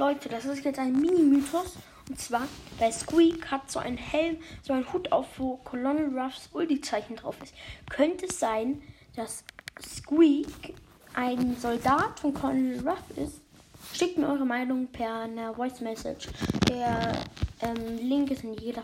Leute, das ist jetzt ein Mini-Mythos. Und zwar, bei Squeak hat so ein Helm, so ein Hut auf, wo Colonel Ruffs Ulti-Zeichen drauf ist. Könnte es sein, dass Squeak ein Soldat von Colonel Ruff ist? Schickt mir eure Meinung per einer Voice Message. Der ähm, Link ist in jeder